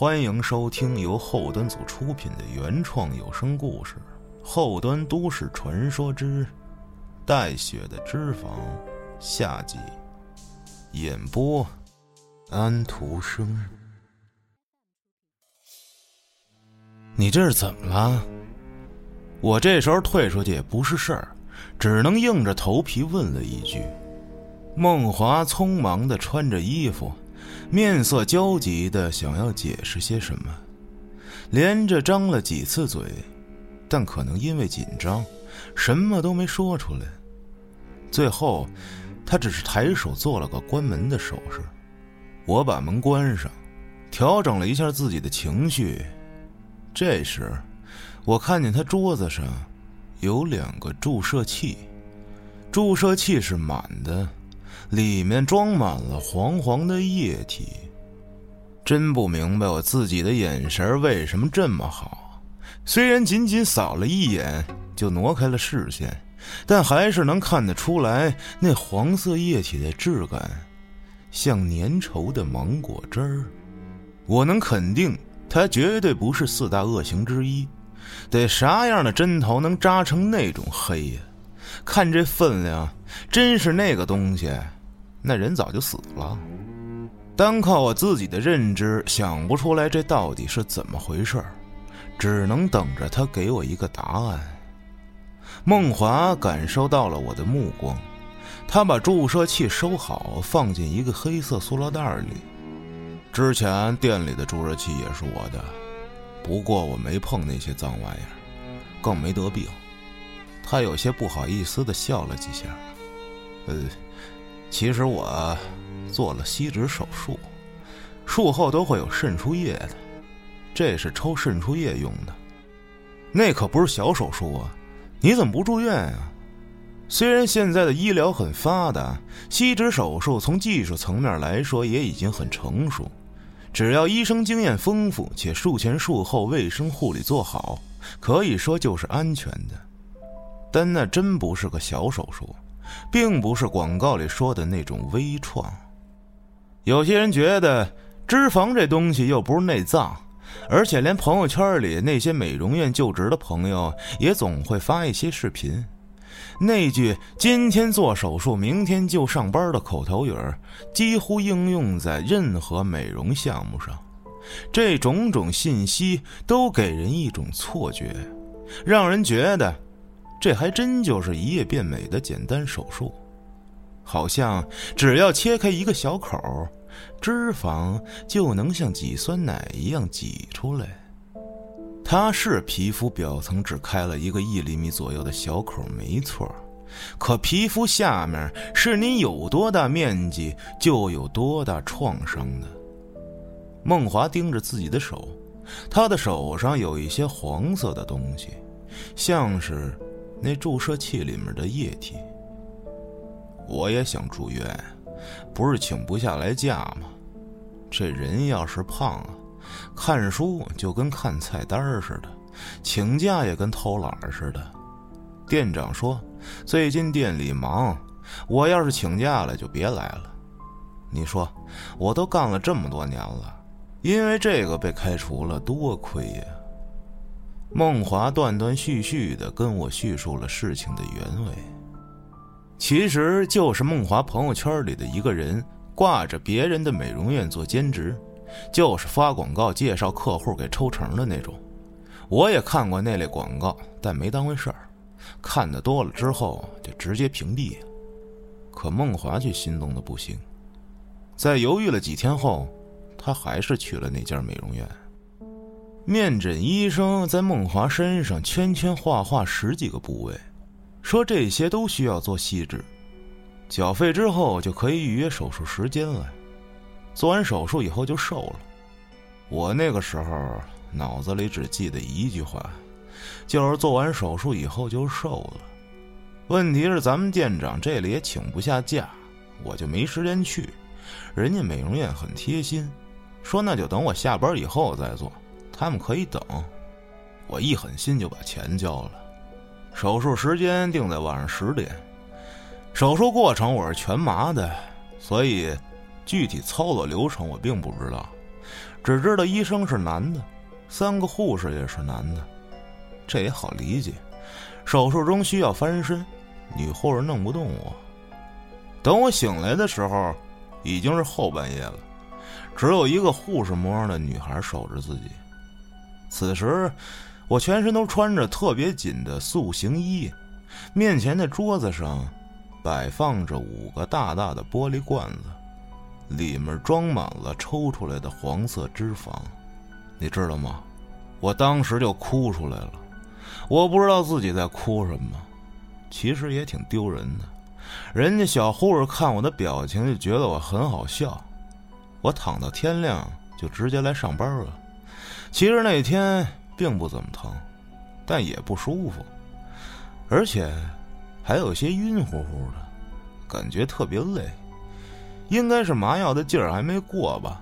欢迎收听由后端组出品的原创有声故事《后端都市传说之带血的脂肪》下集，演播安徒生。你这是怎么了？我这时候退出去也不是事儿，只能硬着头皮问了一句。孟华匆忙的穿着衣服，面色焦急的想要解释些什么，连着张了几次嘴，但可能因为紧张，什么都没说出来。最后，他只是抬手做了个关门的手势。我把门关上，调整了一下自己的情绪。这时，我看见他桌子上有两个注射器，注射器是满的。里面装满了黄黄的液体，真不明白我自己的眼神为什么这么好。虽然仅仅扫了一眼就挪开了视线，但还是能看得出来那黄色液体的质感，像粘稠的芒果汁儿。我能肯定，它绝对不是四大恶行之一。得啥样的针头能扎成那种黑呀？看这分量，真是那个东西。那人早就死了，单靠我自己的认知想不出来这到底是怎么回事只能等着他给我一个答案。孟华感受到了我的目光，他把注射器收好，放进一个黑色塑料袋里。之前店里的注射器也是我的，不过我没碰那些脏玩意儿，更没得病。他有些不好意思的笑了几下，呃。其实我做了吸脂手术，术后都会有渗出液的，这是抽渗出液用的，那可不是小手术啊！你怎么不住院啊？虽然现在的医疗很发达，吸脂手术从技术层面来说也已经很成熟，只要医生经验丰富且术前术后卫生护理做好，可以说就是安全的。但那真不是个小手术。并不是广告里说的那种微创。有些人觉得脂肪这东西又不是内脏，而且连朋友圈里那些美容院就职的朋友也总会发一些视频。那句“今天做手术，明天就上班”的口头语儿，几乎应用在任何美容项目上。这种种信息都给人一种错觉，让人觉得。这还真就是一夜变美的简单手术，好像只要切开一个小口，脂肪就能像挤酸奶一样挤出来。它是皮肤表层只开了一个一厘米左右的小口，没错，可皮肤下面是你有多大面积就有多大创伤的。梦华盯着自己的手，他的手上有一些黄色的东西，像是……那注射器里面的液体，我也想住院，不是请不下来假吗？这人要是胖啊，看书就跟看菜单似的，请假也跟偷懒似的。店长说最近店里忙，我要是请假了就别来了。你说我都干了这么多年了，因为这个被开除了，多亏呀！孟华断断续续的跟我叙述了事情的原委，其实就是孟华朋友圈里的一个人挂着别人的美容院做兼职，就是发广告介绍客户给抽成的那种。我也看过那类广告，但没当回事儿。看的多了之后就直接屏蔽。可孟华却心动的不行，在犹豫了几天后，他还是去了那家美容院。面诊医生在孟华身上圈圈画画十几个部位，说这些都需要做细致，缴费之后就可以预约手术时间了。做完手术以后就瘦了。我那个时候脑子里只记得一句话，就是做完手术以后就瘦了。问题是咱们店长这里也请不下假，我就没时间去。人家美容院很贴心，说那就等我下班以后再做。他们可以等，我一狠心就把钱交了。手术时间定在晚上十点，手术过程我是全麻的，所以具体操作流程我并不知道。只知道医生是男的，三个护士也是男的，这也好理解。手术中需要翻身，女护士弄不动我。等我醒来的时候，已经是后半夜了，只有一个护士模样的女孩守着自己。此时，我全身都穿着特别紧的塑形衣，面前的桌子上摆放着五个大大的玻璃罐子。里面装满了抽出来的黄色脂肪，你知道吗？我当时就哭出来了。我不知道自己在哭什么，其实也挺丢人的。人家小护士看我的表情就觉得我很好笑。我躺到天亮就直接来上班了。其实那天并不怎么疼，但也不舒服，而且还有些晕乎乎的，感觉特别累。应该是麻药的劲儿还没过吧。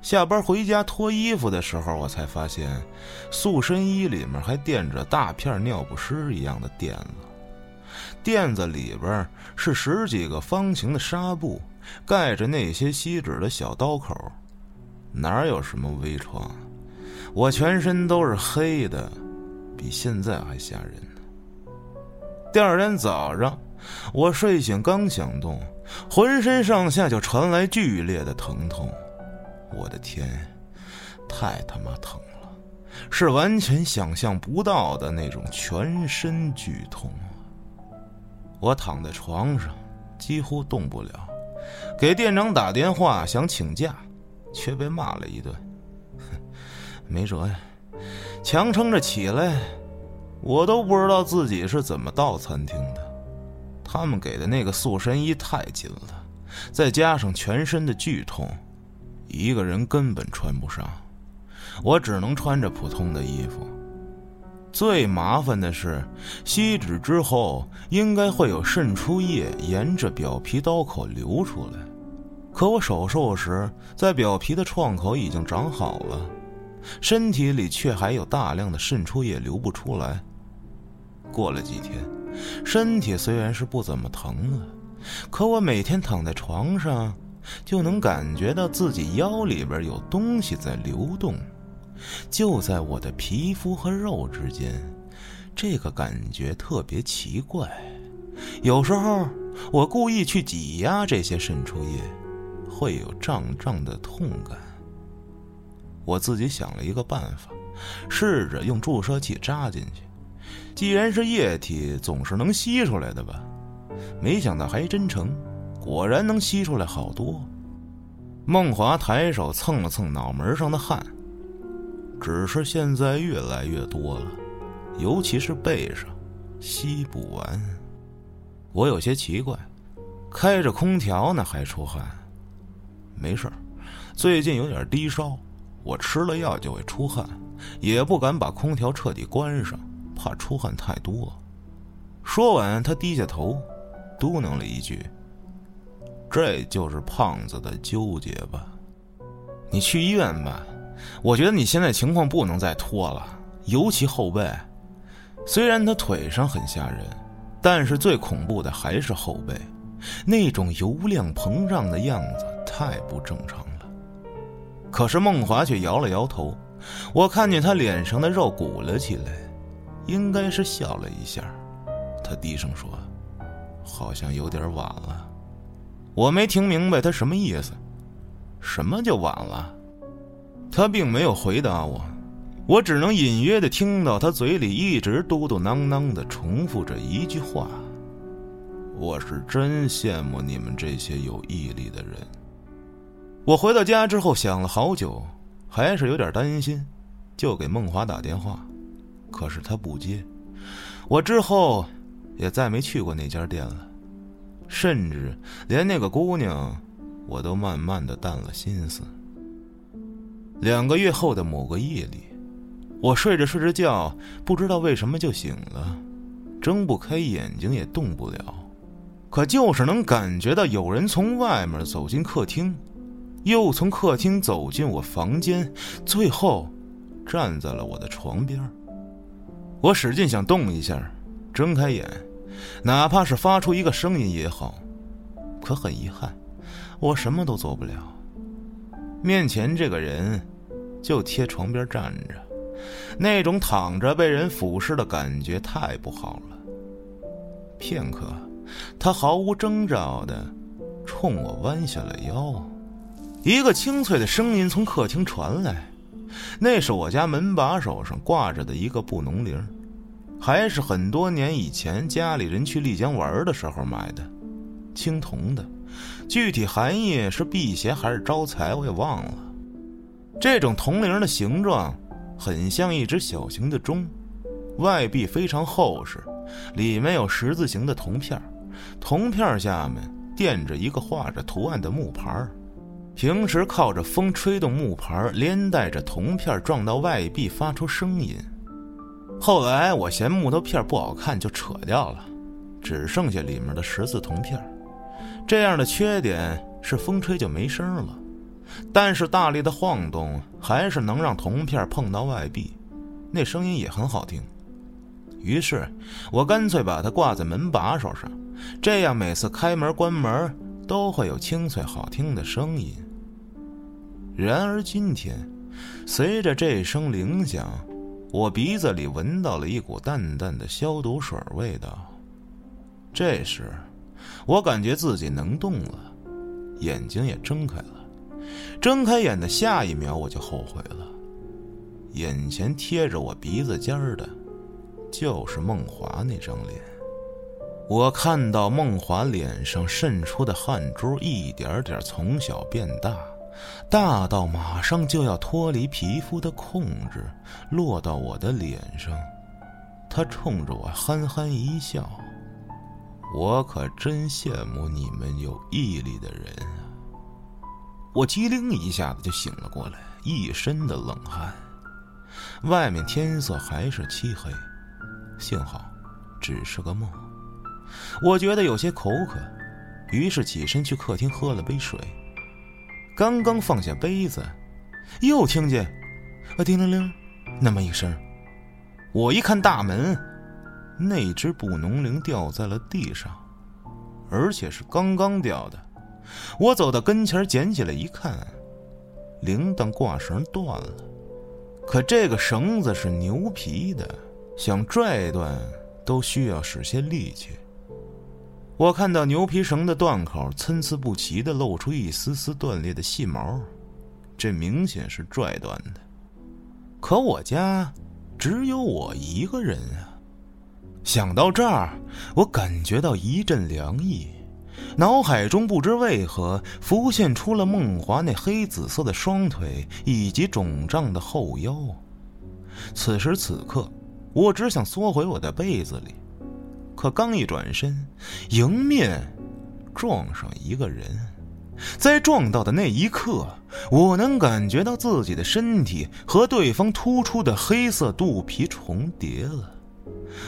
下班回家脱衣服的时候，我才发现，塑身衣里面还垫着大片尿不湿一样的垫子，垫子里边是十几个方形的纱布，盖着那些锡纸的小刀口，哪有什么微创？我全身都是黑的，比现在还吓人呢。第二天早上，我睡醒刚想动。浑身上下就传来剧烈的疼痛，我的天，太他妈疼了，是完全想象不到的那种全身剧痛。我躺在床上，几乎动不了，给店长打电话想请假，却被骂了一顿。没辙呀，强撑着起来，我都不知道自己是怎么到餐厅的。他们给的那个塑身衣太紧了，再加上全身的剧痛，一个人根本穿不上。我只能穿着普通的衣服。最麻烦的是，吸脂之后应该会有渗出液沿着表皮刀口流出来，可我手术时在表皮的创口已经长好了，身体里却还有大量的渗出液流不出来。过了几天。身体虽然是不怎么疼了，可我每天躺在床上，就能感觉到自己腰里边有东西在流动，就在我的皮肤和肉之间，这个感觉特别奇怪。有时候我故意去挤压这些渗出液，会有胀胀的痛感。我自己想了一个办法，试着用注射器扎进去。既然是液体，总是能吸出来的吧？没想到还真成，果然能吸出来好多。梦华抬手蹭了蹭脑门上的汗，只是现在越来越多了，尤其是背上，吸不完。我有些奇怪，开着空调呢还出汗。没事最近有点低烧，我吃了药就会出汗，也不敢把空调彻底关上。怕出汗太多。说完，他低下头，嘟囔了一句：“这就是胖子的纠结吧？你去医院吧。我觉得你现在情况不能再拖了，尤其后背。虽然他腿上很吓人，但是最恐怖的还是后背，那种油亮膨胀的样子太不正常。”可是孟华却摇了摇头。我看见他脸上的肉鼓了起来。应该是笑了一下，他低声说：“好像有点晚了。”我没听明白他什么意思。什么就晚了？他并没有回答我，我只能隐约的听到他嘴里一直嘟嘟囔囔的重复着一句话：“我是真羡慕你们这些有毅力的人。”我回到家之后想了好久，还是有点担心，就给梦华打电话。可是他不接，我之后也再没去过那家店了，甚至连那个姑娘，我都慢慢的淡了心思。两个月后的某个夜里，我睡着睡着觉，不知道为什么就醒了，睁不开眼睛也动不了，可就是能感觉到有人从外面走进客厅，又从客厅走进我房间，最后站在了我的床边。我使劲想动一下，睁开眼，哪怕是发出一个声音也好，可很遗憾，我什么都做不了。面前这个人就贴床边站着，那种躺着被人俯视的感觉太不好了。片刻，他毫无征兆的冲我弯下了腰，一个清脆的声音从客厅传来，那是我家门把手上挂着的一个布农铃，还是很多年以前家里人去丽江玩的时候买的，青铜的。具体含义是辟邪还是招财，我也忘了。这种铜铃的形状很像一只小型的钟，外壁非常厚实，里面有十字形的铜片，铜片下面垫着一个画着图案的木牌。平时靠着风吹动木牌，连带着铜片撞到外壁发出声音。后来我嫌木头片不好看，就扯掉了，只剩下里面的十字铜片。这样的缺点是风吹就没声了，但是大力的晃动还是能让铜片碰到外壁，那声音也很好听。于是，我干脆把它挂在门把手上，这样每次开门关门都会有清脆好听的声音。然而今天，随着这声铃响，我鼻子里闻到了一股淡淡的消毒水味道。这时。我感觉自己能动了，眼睛也睁开了。睁开眼的下一秒，我就后悔了。眼前贴着我鼻子尖儿的，就是梦华那张脸。我看到梦华脸上渗出的汗珠一点点从小变大，大到马上就要脱离皮肤的控制，落到我的脸上。他冲着我憨憨一笑。我可真羡慕你们有毅力的人啊！我机灵一下子就醒了过来，一身的冷汗。外面天色还是漆黑，幸好只是个梦。我觉得有些口渴，于是起身去客厅喝了杯水。刚刚放下杯子，又听见“啊叮铃铃”那么一声。我一看大门。那只布农铃掉在了地上，而且是刚刚掉的。我走到跟前捡起来一看，铃铛挂绳断了。可这个绳子是牛皮的，想拽断都需要使些力气。我看到牛皮绳的断口参差不齐的露出一丝丝断裂的细毛，这明显是拽断的。可我家只有我一个人啊。想到这儿，我感觉到一阵凉意，脑海中不知为何浮现出了梦华那黑紫色的双腿以及肿胀的后腰。此时此刻，我只想缩回我的被子里，可刚一转身，迎面撞上一个人。在撞到的那一刻，我能感觉到自己的身体和对方突出的黑色肚皮重叠了。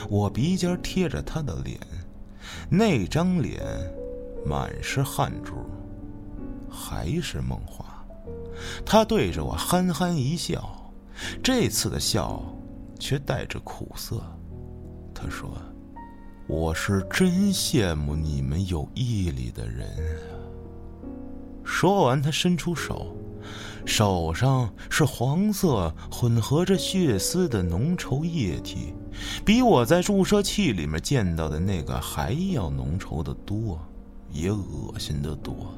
我鼻尖贴着他的脸，那张脸满是汗珠，还是梦华。他对着我憨憨一笑，这次的笑却带着苦涩。他说：“我是真羡慕你们有毅力的人。”说完，他伸出手。手上是黄色混合着血丝的浓稠液体，比我在注射器里面见到的那个还要浓稠的多，也恶心的多。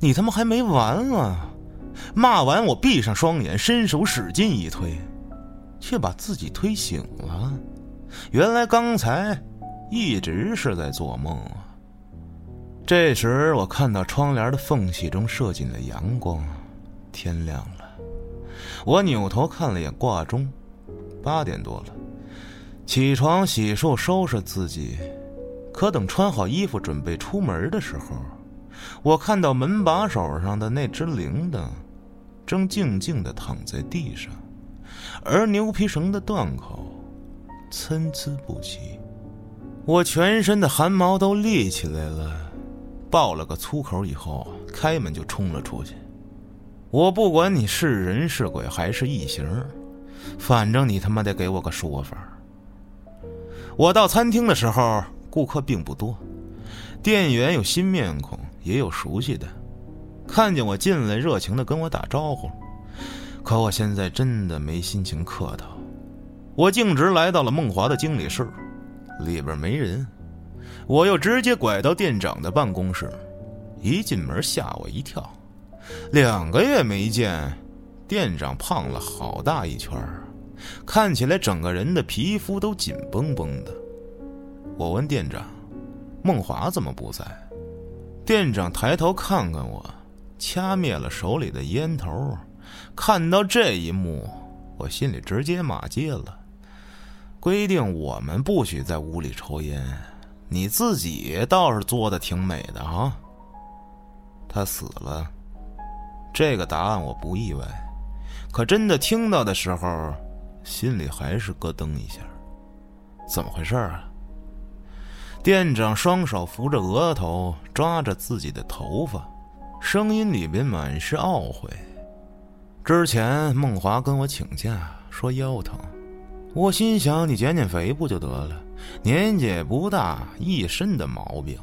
你他妈还没完啊！骂完，我闭上双眼，伸手使劲一推，却把自己推醒了。原来刚才一直是在做梦啊！这时，我看到窗帘的缝隙中射进了阳光。天亮了，我扭头看了眼挂钟，八点多了。起床洗漱收拾自己，可等穿好衣服准备出门的时候，我看到门把手上的那只铃铛，正静静的躺在地上，而牛皮绳的断口参差不齐。我全身的汗毛都立起来了，爆了个粗口以后，开门就冲了出去。我不管你是人是鬼还是异形，反正你他妈得给我个说法。我到餐厅的时候，顾客并不多，店员有新面孔，也有熟悉的，看见我进来，热情的跟我打招呼。可我现在真的没心情客套。我径直来到了梦华的经理室，里边没人。我又直接拐到店长的办公室，一进门吓我一跳，两个月没见，店长胖了好大一圈看起来整个人的皮肤都紧绷绷的。我问店长：“梦华怎么不在？”店长抬头看看我，掐灭了手里的烟头。看到这一幕，我心里直接骂街了。规定我们不许在屋里抽烟，你自己倒是做的挺美的啊。他死了，这个答案我不意外，可真的听到的时候，心里还是咯噔一下。怎么回事啊？店长双手扶着额头，抓着自己的头发，声音里边满是懊悔。之前梦华跟我请假，说腰疼。我心想，你减减肥不就得了？年纪也不大，一身的毛病。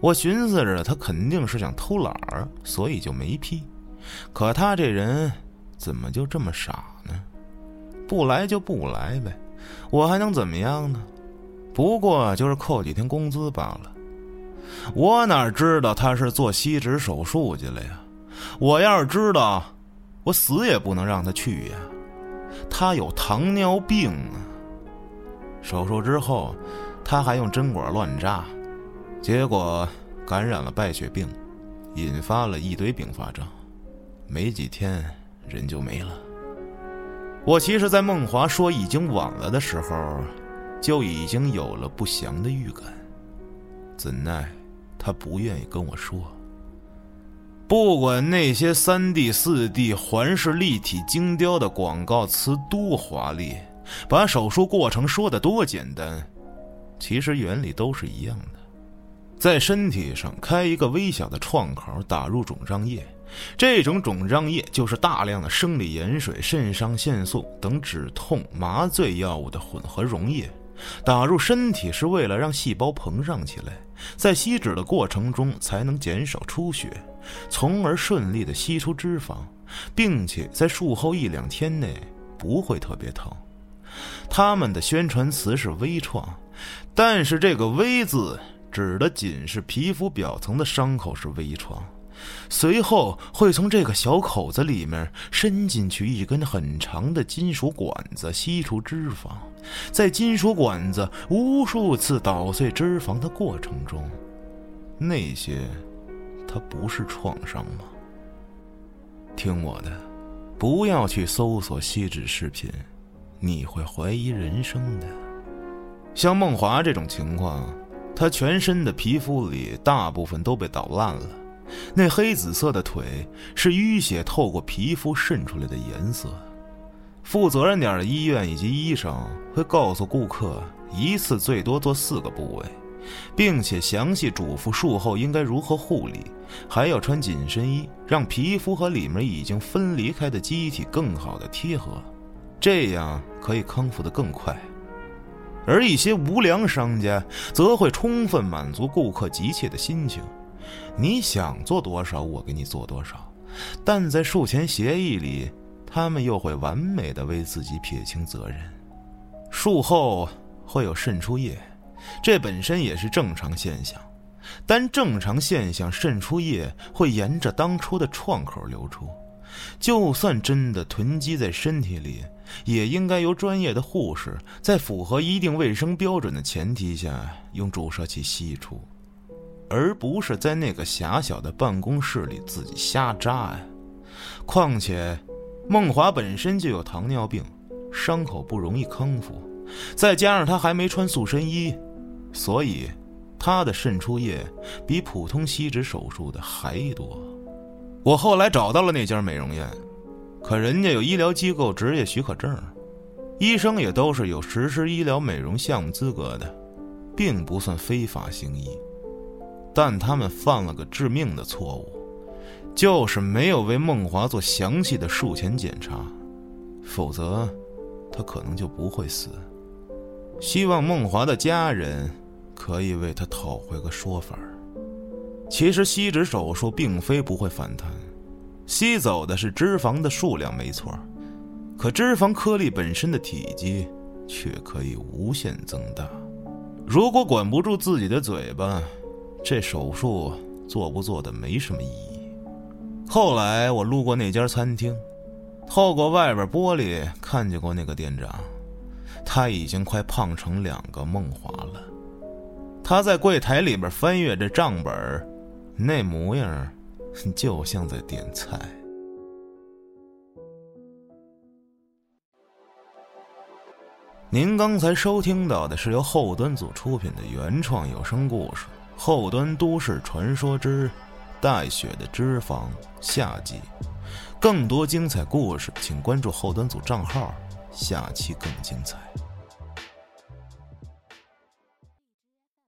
我寻思着，他肯定是想偷懒儿，所以就没批。可他这人怎么就这么傻呢？不来就不来呗，我还能怎么样呢？不过就是扣几天工资罢了。我哪知道他是做吸脂手术去了呀？我要是知道，我死也不能让他去呀。他有糖尿病啊！手术之后，他还用针管乱扎，结果感染了败血病，引发了一堆并发症，没几天人就没了。我其实，在梦华说已经晚了的时候，就已经有了不祥的预感，怎奈他不愿意跟我说。不管那些三 D、四 D 环视立体精雕的广告词多华丽，把手术过程说的多简单，其实原理都是一样的。在身体上开一个微小的创口，打入肿胀液。这种肿胀液就是大量的生理盐水、肾上腺素等止痛麻醉药物的混合溶液。打入身体是为了让细胞膨胀起来，在吸脂的过程中才能减少出血。从而顺利的吸出脂肪，并且在术后一两天内不会特别疼。他们的宣传词是微创，但是这个“微”字指的仅是皮肤表层的伤口是微创，随后会从这个小口子里面伸进去一根很长的金属管子吸出脂肪，在金属管子无数次捣碎脂肪的过程中，那些。它不是创伤吗？听我的，不要去搜索锡纸视频，你会怀疑人生的。像梦华这种情况，他全身的皮肤里大部分都被捣烂了，那黑紫色的腿是淤血透过皮肤渗出来的颜色。负责任点的医院以及医生会告诉顾客，一次最多做四个部位。并且详细嘱咐术后应该如何护理，还要穿紧身衣，让皮肤和里面已经分离开的机体更好的贴合，这样可以康复的更快。而一些无良商家则会充分满足顾客急切的心情，你想做多少，我给你做多少。但在术前协议里，他们又会完美的为自己撇清责任。术后会有渗出液。这本身也是正常现象，但正常现象渗出液会沿着当初的创口流出，就算真的囤积在身体里，也应该由专业的护士在符合一定卫生标准的前提下用注射器吸出，而不是在那个狭小的办公室里自己瞎扎呀。况且，梦华本身就有糖尿病，伤口不容易康复，再加上他还没穿塑身衣。所以，他的渗出液比普通吸脂手术的还多。我后来找到了那家美容院，可人家有医疗机构执业许可证，医生也都是有实施医疗美容项目资格的，并不算非法行医。但他们犯了个致命的错误，就是没有为梦华做详细的术前检查，否则，他可能就不会死。希望梦华的家人。可以为他讨回个说法其实吸脂手术并非不会反弹，吸走的是脂肪的数量没错，可脂肪颗粒本身的体积却可以无限增大。如果管不住自己的嘴巴，这手术做不做的没什么意义。后来我路过那家餐厅，透过外边玻璃看见过那个店长，他已经快胖成两个梦华了。他在柜台里边翻阅着账本，那模样 就像在点菜。您刚才收听到的是由后端组出品的原创有声故事《后端都市传说之带血的脂肪》下集。更多精彩故事，请关注后端组账号，下期更精彩。